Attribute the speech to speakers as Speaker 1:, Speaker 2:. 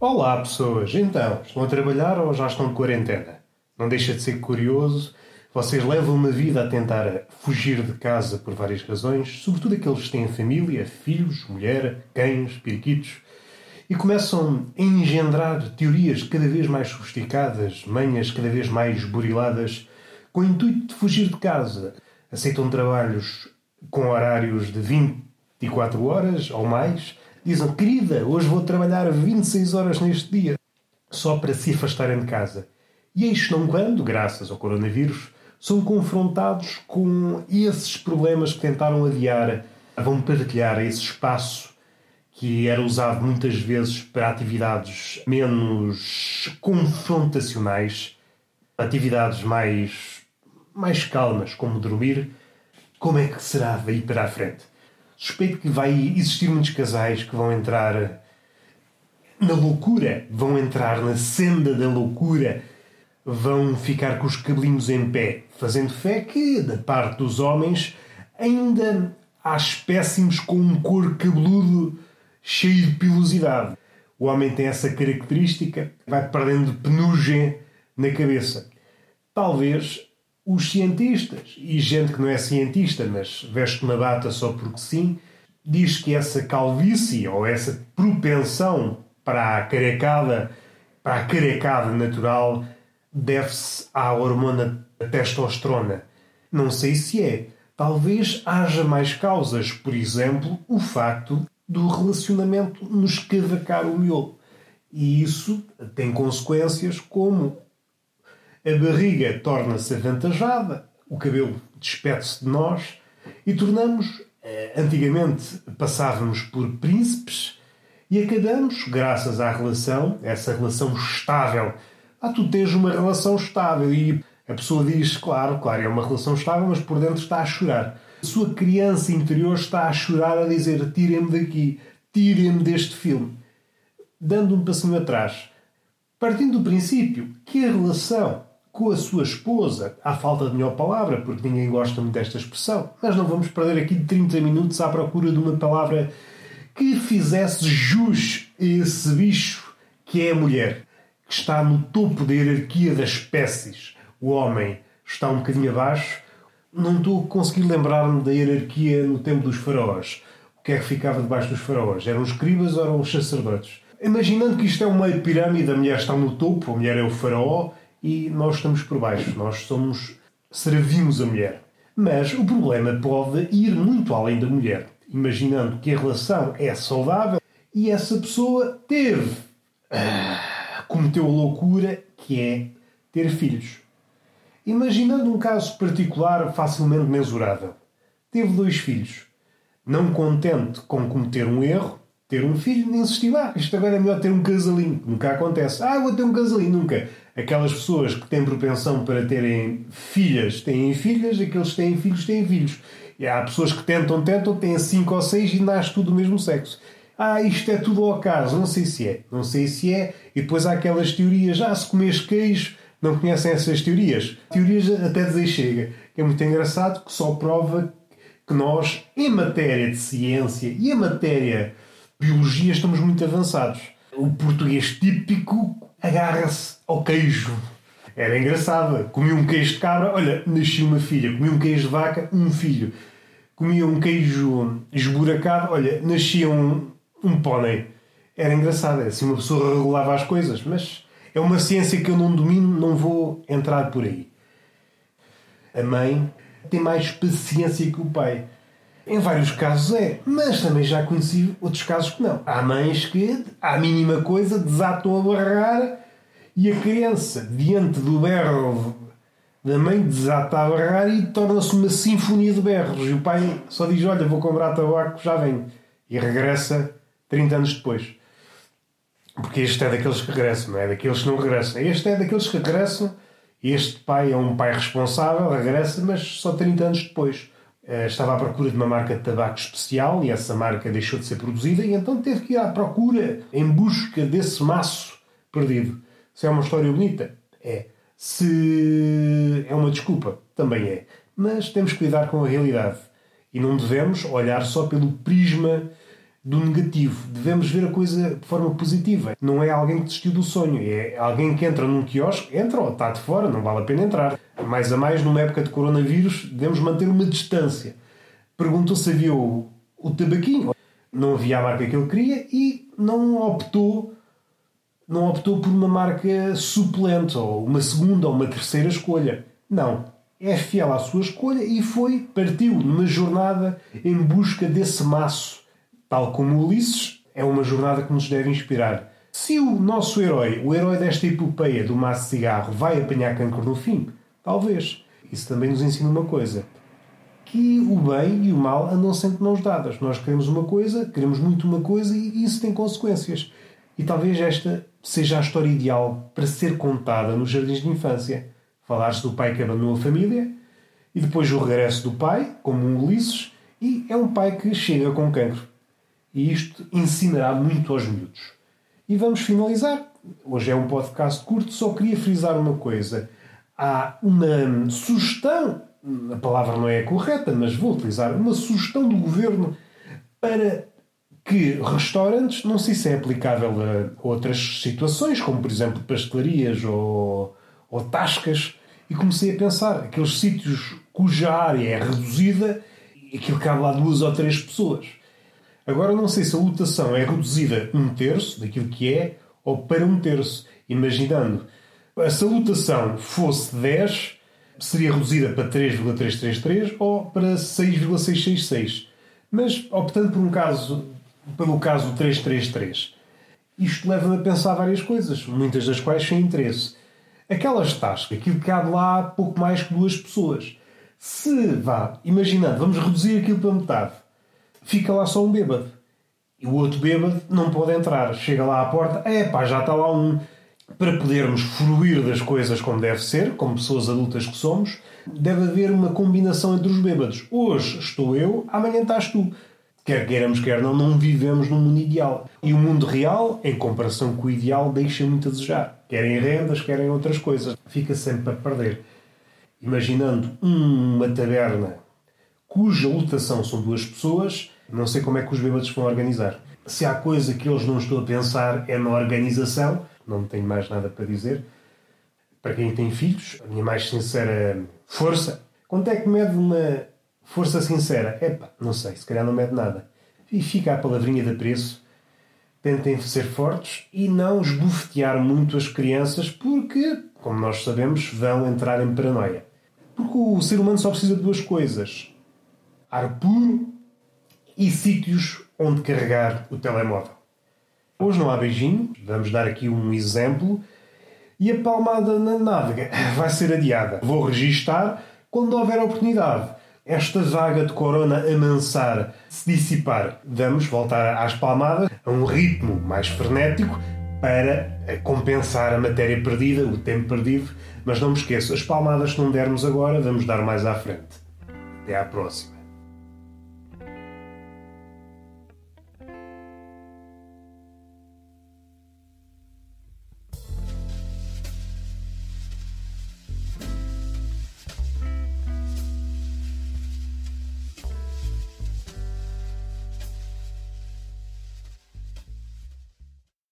Speaker 1: Olá, pessoas. Então, estão a trabalhar ou já estão de quarentena? Não deixa de ser curioso. Vocês levam uma vida a tentar fugir de casa por várias razões, sobretudo aqueles que têm família, filhos, mulher, cães, periquitos, e começam a engendrar teorias cada vez mais sofisticadas, manhas cada vez mais buriladas, com o intuito de fugir de casa. Aceitam trabalhos com horários de 24 horas ou mais Dizem, querida, hoje vou trabalhar 26 horas neste dia, só para se afastarem de casa. E eis não quando, graças ao coronavírus, são confrontados com esses problemas que tentaram adiar, vão partilhar esse espaço que era usado muitas vezes para atividades menos confrontacionais, atividades mais, mais calmas, como dormir. Como é que será daí para a frente? Suspeito que vai existir muitos casais que vão entrar na loucura, vão entrar na senda da loucura, vão ficar com os cabelinhos em pé, fazendo fé que, da parte dos homens, ainda há espécimes com um couro cabeludo cheio de pilosidade. O homem tem essa característica, vai perdendo penugem na cabeça. Talvez os cientistas e gente que não é cientista, mas veste uma bata só porque sim, diz que essa calvície ou essa propensão para a carecada, para a carecada natural, deve-se à hormona testosterona. Não sei se é. Talvez haja mais causas, por exemplo, o facto do relacionamento nos cavacar o miolo. E isso tem consequências como a barriga torna-se avantajada, o cabelo despede-se de nós e tornamos. Eh, antigamente passávamos por príncipes e acabamos, graças à relação, essa relação estável. Ah, tu tens uma relação estável e a pessoa diz, claro, claro, é uma relação estável, mas por dentro está a chorar. A sua criança interior está a chorar, a dizer: tirem-me daqui, tirem-me deste filme. Dando um passinho atrás, partindo do princípio que a relação com a sua esposa, à falta de melhor palavra, porque ninguém gosta muito desta expressão, mas não vamos perder aqui 30 minutos à procura de uma palavra que fizesse jus a esse bicho que é a mulher, que está no topo da hierarquia das espécies. O homem está um bocadinho abaixo. Não estou a conseguir lembrar-me da hierarquia no tempo dos faraós. O que é que ficava debaixo dos faraós? Eram os escribas ou eram os sacerdotes? Imaginando que isto é uma pirâmide, a mulher está no topo, a mulher é o faraó, e nós estamos por baixo, nós somos servimos a mulher. Mas o problema pode ir muito além da mulher, imaginando que a relação é saudável e essa pessoa teve, ah, cometeu a loucura que é ter filhos. Imaginando um caso particular facilmente mensurável. Teve dois filhos. Não contente com cometer um erro, ter um filho, nem insistiu, ah, isto agora é melhor ter um casalinho. Nunca acontece. Ah, vou ter um casalinho. Nunca. Aquelas pessoas que têm propensão para terem filhas têm filhas, aqueles que têm filhos têm filhos. E há pessoas que tentam, tentam, têm cinco ou seis e nasce tudo do mesmo sexo. Ah, isto é tudo ao acaso. Não sei se é. Não sei se é. E depois há aquelas teorias. Ah, se comes queijo. Não conhecem essas teorias? Teorias até dizer chega. É muito engraçado que só prova que nós, em matéria de ciência e em matéria de biologia, estamos muito avançados. O português típico agarra-se ao queijo. Era engraçado. Comia um queijo de cabra, olha, nascia uma filha. Comia um queijo de vaca, um filho. Comia um queijo esburacado, olha, nascia um, um pônei. Era engraçado, era assim uma pessoa regulava as coisas, mas é uma ciência que eu não domino, não vou entrar por aí. A mãe tem mais paciência que o pai. Em vários casos é, mas também já conheci outros casos que não. Há mães que, à mínima coisa, desatam a barrar e a criança, diante do berro da mãe, desata a barrar e torna-se uma sinfonia de berros. E o pai só diz: Olha, vou comprar tabaco, já venho. E regressa 30 anos depois. Porque este é daqueles que regressam, não é daqueles que não regressam. Este é daqueles que regressam. Este pai é um pai responsável, regressa, mas só 30 anos depois. Eh, estava à procura de uma marca de tabaco especial e essa marca deixou de ser produzida e então teve que ir à procura em busca desse maço perdido. Se é uma história bonita, é. Se é uma desculpa, também é. Mas temos que lidar com a realidade e não devemos olhar só pelo prisma do negativo. Devemos ver a coisa de forma positiva. Não é alguém que desistiu do sonho, é alguém que entra num quiosque, entra ou está de fora, não vale a pena entrar. Mais a mais, numa época de coronavírus, devemos manter uma distância. Perguntou se havia o, o tabaquinho. Não havia a marca que ele queria e não optou não optou por uma marca suplente ou uma segunda ou uma terceira escolha. Não. É fiel à sua escolha e foi, partiu numa jornada em busca desse maço. Tal como Ulisses, é uma jornada que nos deve inspirar. Se o nosso herói, o herói desta epopeia do maço de cigarro, vai apanhar cancro no fim, talvez. Isso também nos ensina uma coisa: que o bem e o mal andam sempre mãos dadas. Nós queremos uma coisa, queremos muito uma coisa e isso tem consequências. E talvez esta seja a história ideal para ser contada nos jardins de infância. Falar-se do pai que abandonou a família e depois o regresso do pai, como um Ulisses, e é um pai que chega com cancro. E isto ensinará muito aos miúdos. E vamos finalizar. Hoje é um podcast curto, só queria frisar uma coisa. Há uma sugestão, a palavra não é correta, mas vou utilizar, uma sugestão do governo para que restaurantes, não sei se é aplicável a outras situações, como por exemplo pastelarias ou, ou tascas, e comecei a pensar, aqueles sítios cuja área é reduzida, aquilo cabe lá duas ou três pessoas. Agora não sei se a lotação é reduzida um terço daquilo que é, ou para um terço. Imaginando, se a lotação fosse 10, seria reduzida para 3,333 ou para 6,666. Mas optando por um caso pelo caso 333. Isto leva-me a pensar várias coisas, muitas das quais sem interesse. Aquelas tascas, aquilo que cabe lá pouco mais que duas pessoas. Se, vá, imaginando, vamos reduzir aquilo para metade, fica lá só um bêbado. E o outro bêbado não pode entrar. Chega lá à porta, é pá, já está lá um. Para podermos fruir das coisas como deve ser, como pessoas adultas que somos, deve haver uma combinação entre os bêbados. Hoje estou eu, amanhã estás tu quer queiramos, quer não, não vivemos num mundo ideal. E o mundo real, em comparação com o ideal, deixa muito a desejar. Querem rendas, querem outras coisas. Fica sempre a perder. Imaginando uma taberna cuja lotação são duas pessoas, não sei como é que os bêbados vão organizar. Se há coisa que eles não estão a pensar é na organização, não tenho mais nada para dizer. Para quem tem filhos, a minha mais sincera força. Quanto é que mede uma Força sincera, epá, não sei, se calhar não mede nada. E fica a palavrinha de preço. Tentem ser fortes e não esbofetear muito as crianças, porque, como nós sabemos, vão entrar em paranoia. Porque o ser humano só precisa de duas coisas: ar puro e sítios onde carregar o telemóvel. Hoje não há beijinho, vamos dar aqui um exemplo, e a palmada na nádega vai ser adiada. Vou registar quando houver oportunidade esta vaga de corona amansar, se dissipar, vamos voltar às palmadas, a um ritmo mais frenético para compensar a matéria perdida, o tempo perdido. Mas não me esqueça, as palmadas que não dermos agora, vamos dar mais à frente. Até à próxima.